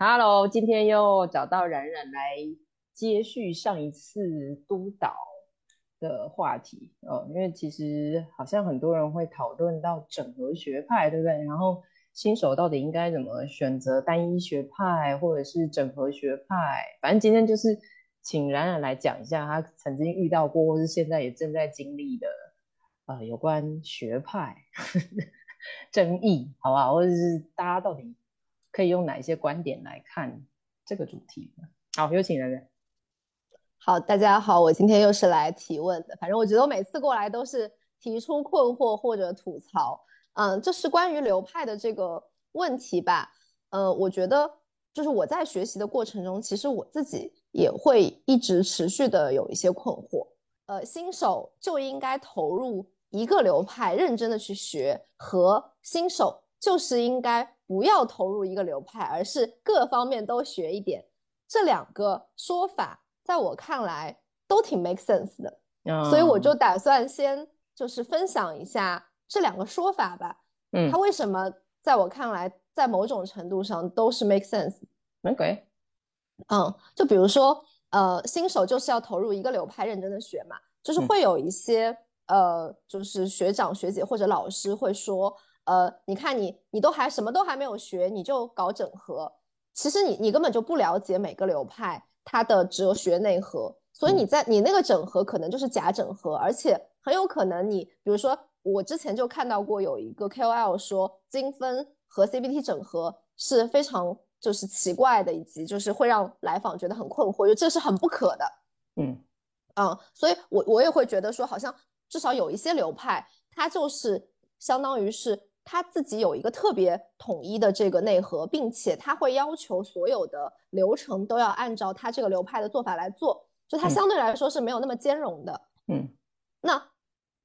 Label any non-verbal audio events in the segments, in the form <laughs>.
Hello，今天又找到冉冉来接续上一次督导的话题哦，因为其实好像很多人会讨论到整合学派，对不对？然后新手到底应该怎么选择单一学派或者是整合学派？反正今天就是请冉冉来讲一下他曾经遇到过或是现在也正在经历的呃有关学派 <laughs> 争议，好不好？或者是大家到底。可以用哪一些观点来看这个主题呢？好，有请人人。好，大家好，我今天又是来提问的。反正我觉得我每次过来都是提出困惑或者吐槽。嗯，这是关于流派的这个问题吧？呃，我觉得就是我在学习的过程中，其实我自己也会一直持续的有一些困惑。呃，新手就应该投入一个流派，认真的去学，和新手就是应该。不要投入一个流派，而是各方面都学一点。这两个说法，在我看来都挺 make sense 的，所以我就打算先就是分享一下这两个说法吧。嗯，它为什么在我看来，在某种程度上都是 make sense。OK，嗯，就比如说，呃，新手就是要投入一个流派，认真的学嘛，就是会有一些呃，就是学长学姐或者老师会说。呃，你看你，你都还什么都还没有学，你就搞整合，其实你你根本就不了解每个流派它的哲学内核，所以你在你那个整合可能就是假整合，而且很有可能你，比如说我之前就看到过有一个 KOL 说精分和 CBT 整合是非常就是奇怪的，以及就是会让来访觉得很困惑，就这是很不可的。嗯嗯，所以我我也会觉得说，好像至少有一些流派，它就是相当于是。他自己有一个特别统一的这个内核，并且他会要求所有的流程都要按照他这个流派的做法来做，就他相对来说是没有那么兼容的。嗯，那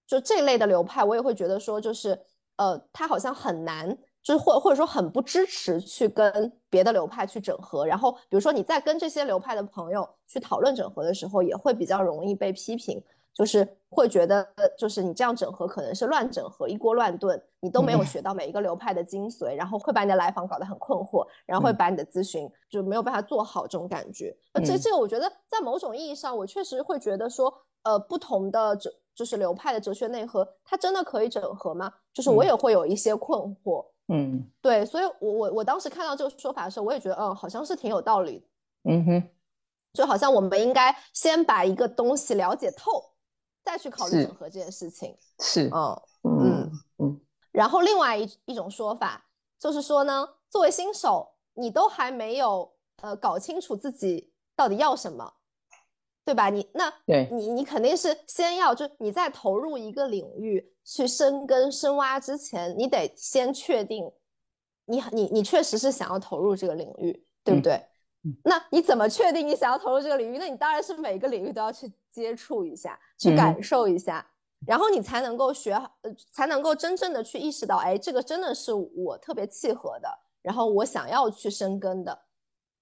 就这类的流派，我也会觉得说，就是呃，他好像很难，就是或或者说很不支持去跟别的流派去整合。然后，比如说你在跟这些流派的朋友去讨论整合的时候，也会比较容易被批评。就是会觉得，就是你这样整合可能是乱整合，一锅乱炖，你都没有学到每一个流派的精髓，然后会把你的来访搞得很困惑，然后会把你的咨询就没有办法做好这种感觉。这这个我觉得在某种意义上，我确实会觉得说，呃，不同的哲就是流派的哲学内核，它真的可以整合吗？就是我也会有一些困惑。嗯，对，所以我我我当时看到这个说法的时候，我也觉得，嗯，好像是挺有道理的。嗯哼，就好像我们应该先把一个东西了解透。再去考虑整合这件事情是，嗯嗯嗯。然后另外一一种说法就是说呢，作为新手，你都还没有呃搞清楚自己到底要什么，对吧？你那对你你肯定是先要就你在投入一个领域去深耕深挖之前，你得先确定你你你确实是想要投入这个领域，对不对？那你怎么确定你想要投入这个领域？那你当然是每个领域都要去接触一下，去感受一下，然后你才能够学，呃，才能够真正的去意识到，哎，这个真的是我特别契合的，然后我想要去深耕的，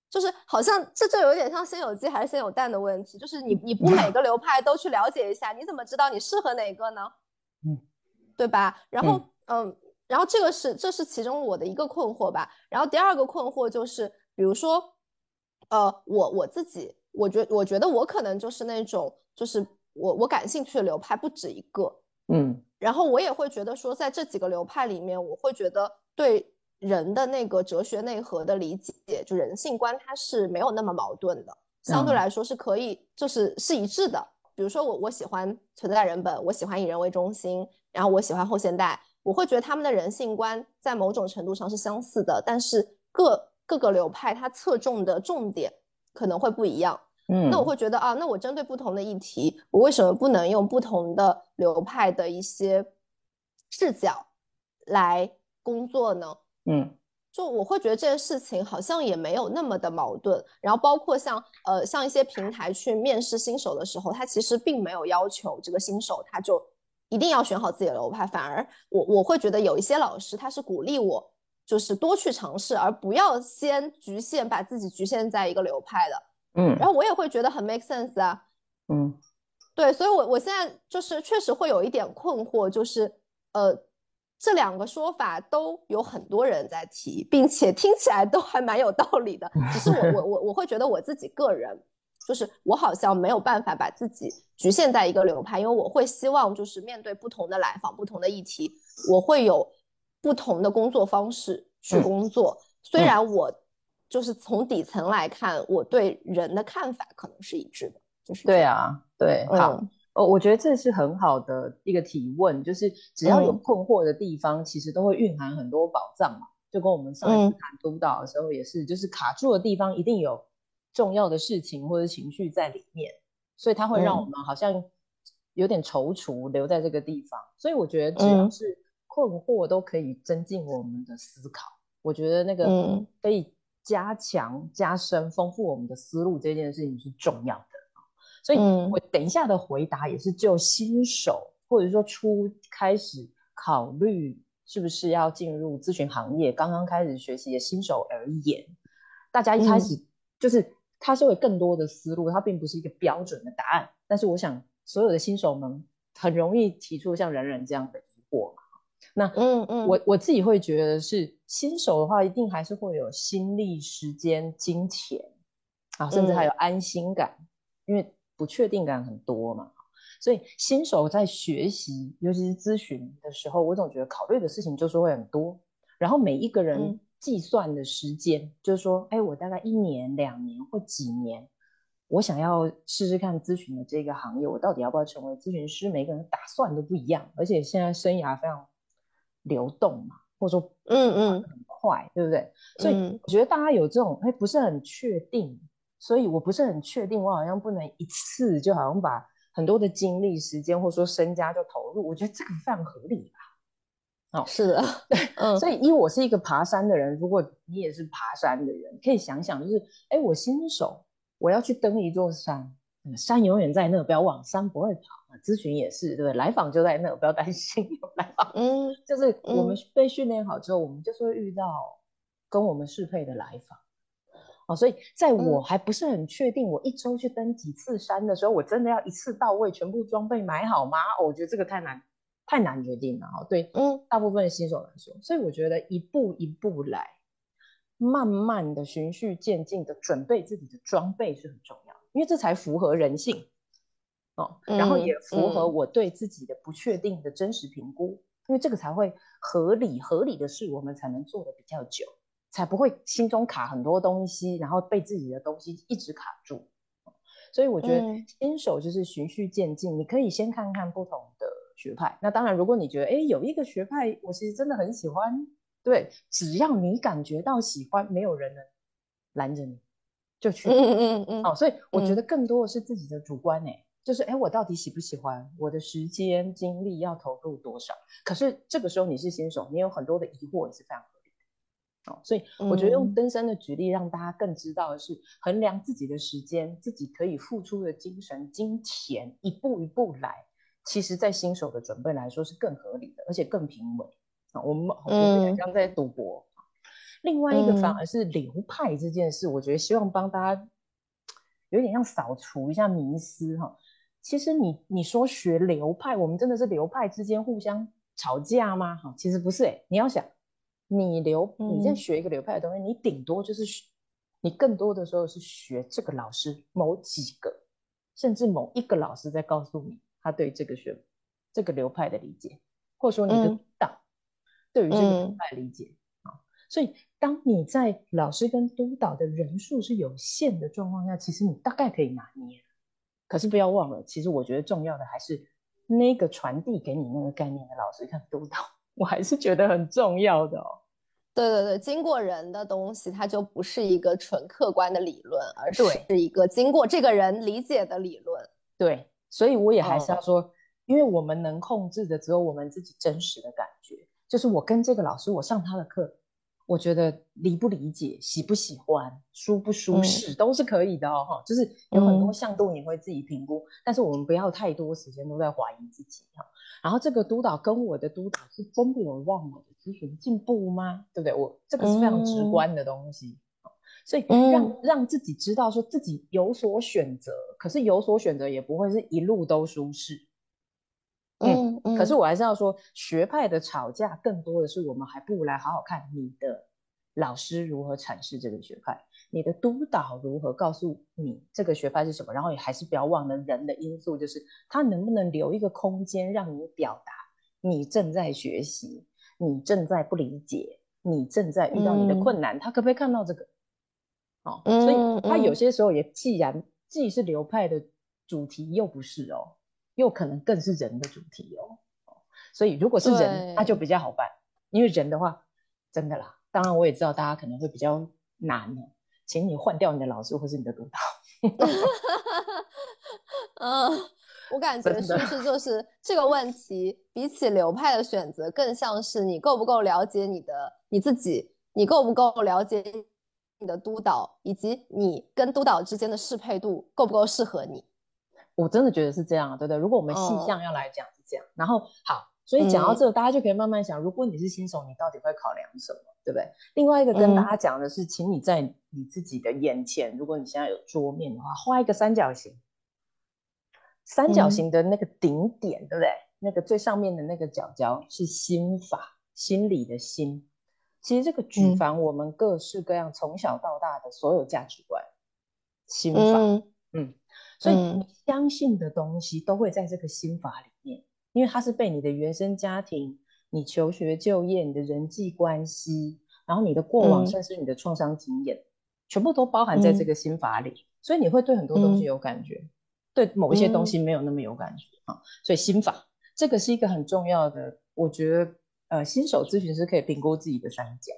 就是好像这就有点像先有鸡还是先有蛋的问题，就是你你不每 <laughs> 个流派都去了解一下，你怎么知道你适合哪个呢？嗯，对吧？然后，嗯，然后这个是这是其中我的一个困惑吧。然后第二个困惑就是，比如说。呃，我我自己，我觉我觉得我可能就是那种，就是我我感兴趣的流派不止一个，嗯，然后我也会觉得说，在这几个流派里面，我会觉得对人的那个哲学内核的理解，就人性观，它是没有那么矛盾的，相对来说是可以，就是是一致的。比如说我我喜欢存在人本，我喜欢以人为中心，然后我喜欢后现代，我会觉得他们的人性观在某种程度上是相似的，但是各。各个流派它侧重的重点可能会不一样，嗯，那我会觉得啊，那我针对不同的议题，我为什么不能用不同的流派的一些视角来工作呢？嗯，就我会觉得这件事情好像也没有那么的矛盾。然后包括像呃像一些平台去面试新手的时候，他其实并没有要求这个新手他就一定要选好自己的流派，反而我我会觉得有一些老师他是鼓励我。就是多去尝试，而不要先局限，把自己局限在一个流派的。嗯，然后我也会觉得很 make sense 啊。嗯，对，所以，我我现在就是确实会有一点困惑，就是呃，这两个说法都有很多人在提，并且听起来都还蛮有道理的。只是我我我我会觉得我自己个人，就是我好像没有办法把自己局限在一个流派，因为我会希望就是面对不同的来访、不同的议题，我会有不同的工作方式去工作。虽然我就是从底层来看，我对人的看法可能是一致的，就是对啊，对，好。哦，我觉得这是很好的一个提问，就是只要有困惑的地方，其实都会蕴含很多宝藏嘛。就跟我们上一次谈督导的时候也是，就是卡住的地方一定有重要的事情或者情绪在里面，所以它会让我们好像有点踌躇留在这个地方。所以我觉得只要是困惑都可以增进我们的思考。我觉得那个可以加强、加深、丰富我们的思路这件事情是重要的。所以，我等一下的回答也是就新手或者说初开始考虑是不是要进入咨询行业、刚刚开始学习的新手而言，大家一开始就是它是会更多的思路，它并不是一个标准的答案。但是，我想所有的新手们很容易提出像冉冉这样的疑惑嘛？那，嗯嗯，我我自己会觉得是新手的话，一定还是会有心力、时间、金钱啊，甚至还有安心感，因为。不确定感很多嘛，所以新手在学习，尤其是咨询的时候，我总觉得考虑的事情就是会很多。然后每一个人计算的时间，就是说，哎，我大概一年、两年或几年，我想要试试看咨询的这个行业，我到底要不要成为咨询师？每个人打算都不一样，而且现在生涯非常流动嘛，或者说，嗯嗯，很快，对不对？所以我觉得大家有这种，哎，不是很确定。所以我不是很确定，我好像不能一次就好像把很多的精力、时间或者说身家就投入。我觉得这个非常合理吧？哦，是的，对，嗯。所以，因为我是一个爬山的人，如果你也是爬山的人，可以想想，就是，哎，我新手，我要去登一座山，山永远在那，不要忘，山不会跑。咨询也是，对不对？来访就在那，不要担心有来访。嗯，就是我们被训练好之后，我们就是会遇到跟我们适配的来访。哦所以，在我还不是很确定我一周去登几次山的时候，我真的要一次到位，全部装备买好吗？我觉得这个太难，太难决定了。哦，对，嗯，大部分新手来说，所以我觉得一步一步来，慢慢的循序渐进的准备自己的装备是很重要，因为这才符合人性哦，然后也符合我对自己的不确定的真实评估，因为这个才会合理，合理的事我们才能做的比较久。才不会心中卡很多东西，然后被自己的东西一直卡住。所以我觉得新手就是循序渐进，你可以先看看不同的学派。那当然，如果你觉得哎有一个学派我其实真的很喜欢，对，只要你感觉到喜欢，没有人能拦着你，就去。嗯嗯嗯。哦，所以我觉得更多的是自己的主观哎，就是哎我到底喜不喜欢，我的时间精力要投入多少？可是这个时候你是新手，你有很多的疑惑也是非常。哦，所以我觉得用登山的举例，让大家更知道的是，衡量自己的时间，自己可以付出的精神、金钱，一步一步来。其实，在新手的准备来说，是更合理的，而且更平稳。啊，我们好像像在赌博。另外一个反而是流派这件事，我觉得希望帮大家有点像扫除一下迷思哈。其实你你说学流派，我们真的是流派之间互相吵架吗？哈，其实不是哎，你要想。你流，你在学一个流派的东西，你顶多就是学，你更多的时候是学这个老师某几个，甚至某一个老师在告诉你他对这个学这个流派的理解，或者说你的督导对于这个流派理解啊。所以，当你在老师跟督导的人数是有限的状况下，其实你大概可以拿捏。可是不要忘了，其实我觉得重要的还是那个传递给你那个概念的老师跟督导，我还是觉得很重要的哦。对对对，经过人的东西，它就不是一个纯客观的理论，而是是一个经过这个人理解的理论。对，所以我也还是要说，因为我们能控制的只有我们自己真实的感觉，就是我跟这个老师，我上他的课。我觉得理不理解、喜不喜欢、舒不舒适都是可以的哦，哈，就是有很多向度你会自己评估，但是我们不要太多时间都在怀疑自己哈。然后这个督导跟我的督导是真的有让我的咨询进步吗？对不对？我这个是非常直观的东西，所以让让自己知道说自己有所选择，可是有所选择也不会是一路都舒适。嗯，可可是我还是要说，学派的吵架更多的是我们还不如来好好看你的老师如何阐释这个学派，你的督导如何告诉你这个学派是什么，然后也还是不要忘了人的因素，就是他能不能留一个空间让你表达你正在学习，你正在不理解，你正在遇到你的困难，他可不可以看到这个？哦，所以他有些时候也既然既是流派的主题，又不是哦。又可能更是人的主题哦，所以如果是人，那就比较好办。因为人的话，真的啦。当然，我也知道大家可能会比较难哦，请你换掉你的老师或是你的督导。<laughs> 嗯，我感觉是不是就是这个问题，比起流派的选择，更像是你够不够了解你的你自己，你够不够了解你的督导，以及你跟督导之间的适配度够不够适合你。我真的觉得是这样，对不对？如果我们细项要来讲是这样，然后好，所以讲到这个，大家就可以慢慢想，如果你是新手，你到底会考量什么，对不对？另外一个跟大家讲的是，请你在你自己的眼前，如果你现在有桌面的话，画一个三角形，三角形的那个顶点，对不对？那个最上面的那个角角是心法，心理的心。其实这个举凡我们各式各样从小到大的所有价值观，心法，嗯。所以你相信的东西都会在这个心法里面，因为它是被你的原生家庭、你求学就业、你的人际关系，然后你的过往，甚至你的创伤经验，全部都包含在这个心法里。所以你会对很多东西有感觉，对某一些东西没有那么有感觉啊。所以心法这个是一个很重要的，我觉得呃，新手咨询师可以评估自己的三角。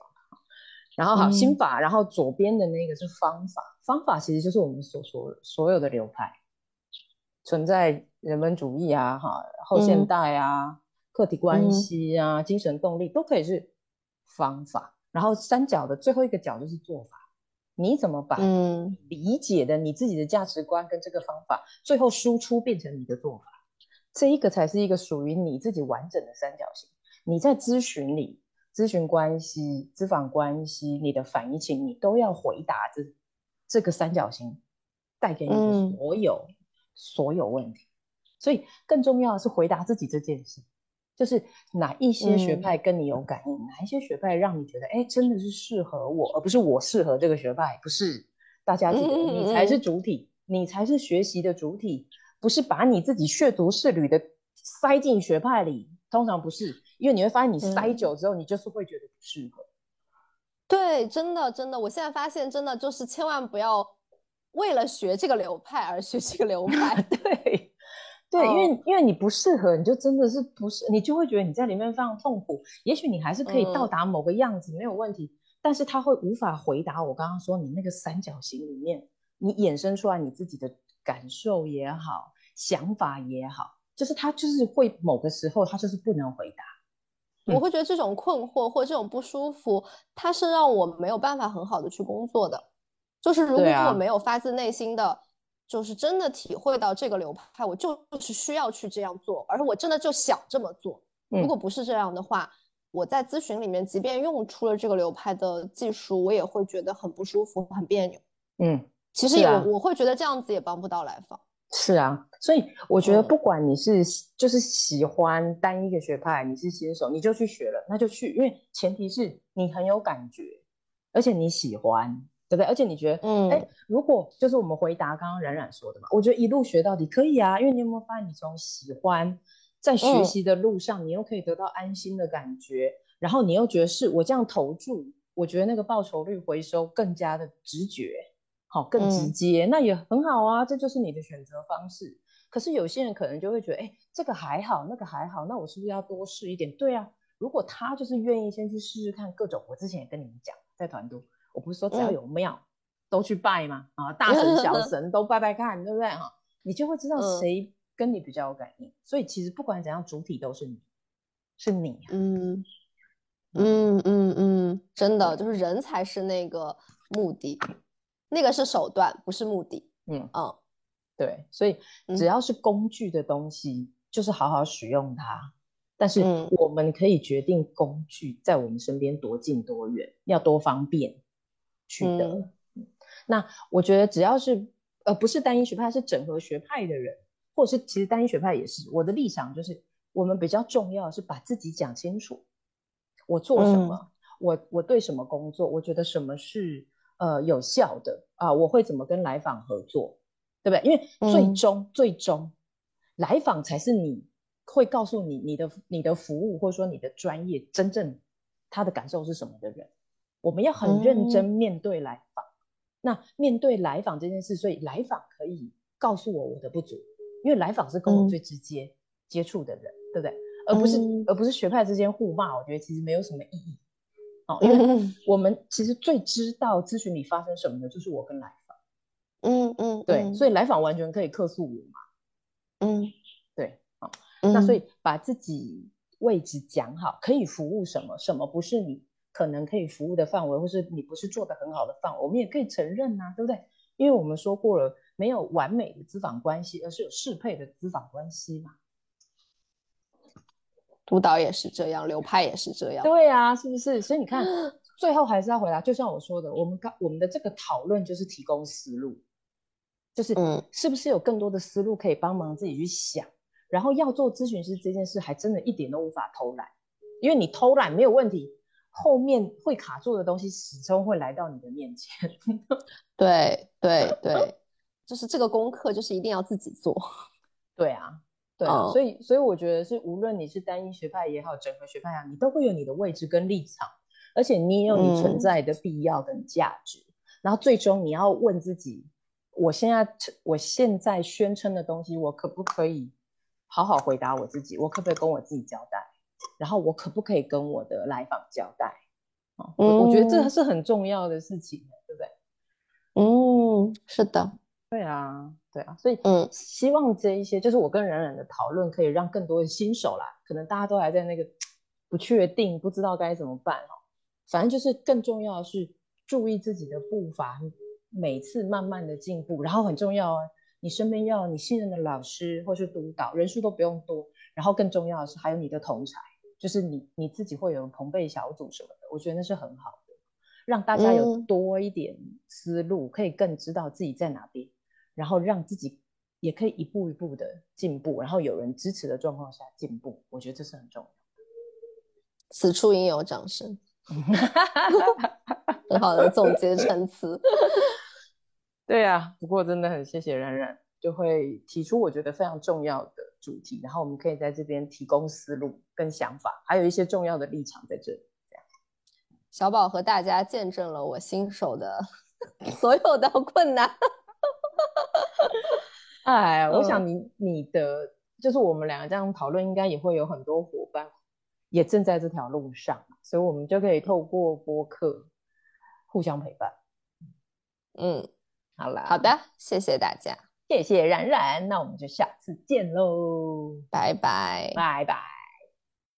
然后好，心法，然后左边的那个是方法。方法其实就是我们所说所有的流派，存在人文主义啊，哈，后现代啊，客体关系啊，精神动力都可以是方法。然后三角的最后一个角就是做法，你怎么把理解的你自己的价值观跟这个方法，最后输出变成你的做法，这一个才是一个属于你自己完整的三角形。你在咨询里。咨询关系、咨访关系，你的反应情，你都要回答这这个三角形带给你的所有所有问题。所以更重要的是回答自己这件事，就是哪一些学派跟你有感应，哪一些学派让你觉得哎真的是适合我，而不是我适合这个学派。不是，大家记得你才是主体，你才是学习的主体，不是把你自己血族是旅的塞进学派里，通常不是。因为你会发现，你塞久之后，你就是会觉得不适合。对，真的真的，我现在发现，真的就是千万不要为了学这个流派而学这个流派。<laughs> 对，对，因为因为你不适合，你就真的是不是，你就会觉得你在里面非常痛苦。也许你还是可以到达某个样子，没有问题，但是他会无法回答我刚刚说你那个三角形里面，你衍生出来你自己的感受也好，想法也好，就是他就是会某个时候他就是不能回答。我会觉得这种困惑或这种不舒服，它是让我没有办法很好的去工作的。就是如果我没有发自内心的，就是真的体会到这个流派，我就是需要去这样做，而我真的就想这么做。如果不是这样的话，我在咨询里面，即便用出了这个流派的技术，我也会觉得很不舒服、很别扭。嗯，其实也我会觉得这样子也帮不到来访。是啊，所以我觉得不管你是就是喜欢单一个学派，你是新手，你就去学了，那就去，因为前提是你很有感觉，而且你喜欢，对不对？而且你觉得，嗯，哎，如果就是我们回答刚刚冉冉说的嘛，我觉得一路学到底可以啊，因为你有没有发现，你从喜欢在学习的路上，你又可以得到安心的感觉，然后你又觉得是我这样投注，我觉得那个报酬率回收更加的直觉。好，更直接，那也很好啊，这就是你的选择方式。可是有些人可能就会觉得，哎，这个还好，那个还好，那我是不是要多试一点？对啊，如果他就是愿意先去试试看各种，我之前也跟你们讲，在团都，我不是说只要有庙都去拜吗？啊，大神小 <laughs> 神都拜拜看，对不对？哈，你就会知道谁跟你比较有感应。所以其实不管怎样，主体都是你，是你。嗯嗯嗯嗯，真的就是人才是那个目的。那个是手段，不是目的。嗯嗯，对，所以只要是工具的东西，就是好好使用它。但是我们可以决定工具在我们身边多近多远，要多方便取得。那我觉得只要是呃不是单一学派，是整合学派的人，或者是其实单一学派也是。我的立场就是我们比较重要的是把自己讲清楚，我做什么，我我对什么工作，我觉得什么是呃有效的啊，我会怎么跟来访合作，对不对？因为最终最终来访才是你会告诉你你的你的服务或者说你的专业真正他的感受是什么的人，我们要很认真面对来访。那面对来访这件事，所以来访可以告诉我我的不足，因为来访是跟我最直接接触的人，对不对？而不是而不是学派之间互骂，我觉得其实没有什么意义。哦，因为我们其实最知道咨询里发生什么的，就是我跟来访。嗯嗯，对，所以来访完全可以客诉我嘛。嗯，对，好，那所以把自己位置讲好，可以服务什么，什么不是你。可能可以服务的范围，或是你不是做的很好的范围，我们也可以承认呐，对不对？因为我们说过了，没有完美的咨访关系，而是有适配的咨访关系嘛。督导也是这样，流派也是这样。对啊，是不是？所以你看，<gasps> 最后还是要回答，就像我说的，我们刚我们的这个讨论就是提供思路，就是嗯，是不是有更多的思路可以帮忙自己去想？然后要做咨询师这件事，还真的一点都无法偷懒，因为你偷懒没有问题。后面会卡住的东西始终会来到你的面前。<laughs> 对对对，<laughs> 就是这个功课，就是一定要自己做。对啊，对啊，所以所以我觉得是，无论你是单一学派也好，整合学派也好，你都会有你的位置跟立场，而且你也有你存在的必要跟价值。然后最终你要问自己：我现在我现在宣称的东西，我可不可以好好回答我自己？我可不可以跟我自己交代？然后我可不可以跟我的来访交代？哦，我我觉得这是很重要的事情，对不对？嗯，是的，对啊，对啊，所以嗯，希望这一些就是我跟冉冉的讨论，可以让更多的新手啦，可能大家都还在那个不确定，不知道该怎么办哦。反正就是更重要的是注意自己的步伐，每次慢慢的进步。然后很重要啊，你身边要你信任的老师或是督导，人数都不用多。然后更重要的是还有你的同才。就是你你自己会有同辈小组什么的，我觉得那是很好的，让大家有多一点思路，可以更知道自己在哪边，然后让自己也可以一步一步的进步，然后有人支持的状况下进步，我觉得这是很重要的。此处应有掌声，<laughs> 很好的总结陈词。<laughs> 对啊，不过真的很谢谢冉冉，就会提出我觉得非常重要的。主题，然后我们可以在这边提供思路跟想法，还有一些重要的立场在这里。这样，小宝和大家见证了我新手的 <laughs> 所有的困难。<laughs> 哎，我想你你的就是我们两个这样讨论，应该也会有很多伙伴也正在这条路上，所以我们就可以透过播客互相陪伴。嗯，好了，好的，谢谢大家。谢谢冉冉，那我们就下次见喽，拜拜，拜拜。